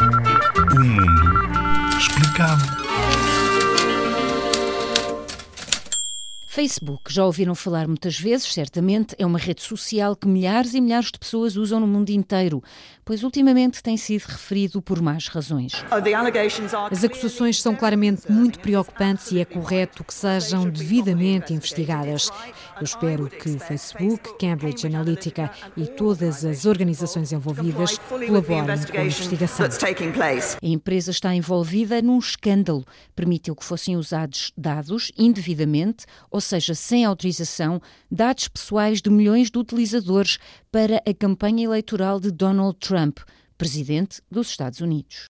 O mundo explicado. Facebook, já ouviram falar muitas vezes, certamente, é uma rede social que milhares e milhares de pessoas usam no mundo inteiro, pois ultimamente tem sido referido por más razões. As acusações são claramente muito preocupantes e é correto que sejam devidamente investigadas. Eu espero que o Facebook, Cambridge Analytica e todas as organizações envolvidas colaborem com a investigação. A empresa está envolvida num escândalo. Permitiu que fossem usados dados indevidamente, ou seja, sem autorização, dados pessoais de milhões de utilizadores para a campanha eleitoral de Donald Trump, presidente dos Estados Unidos.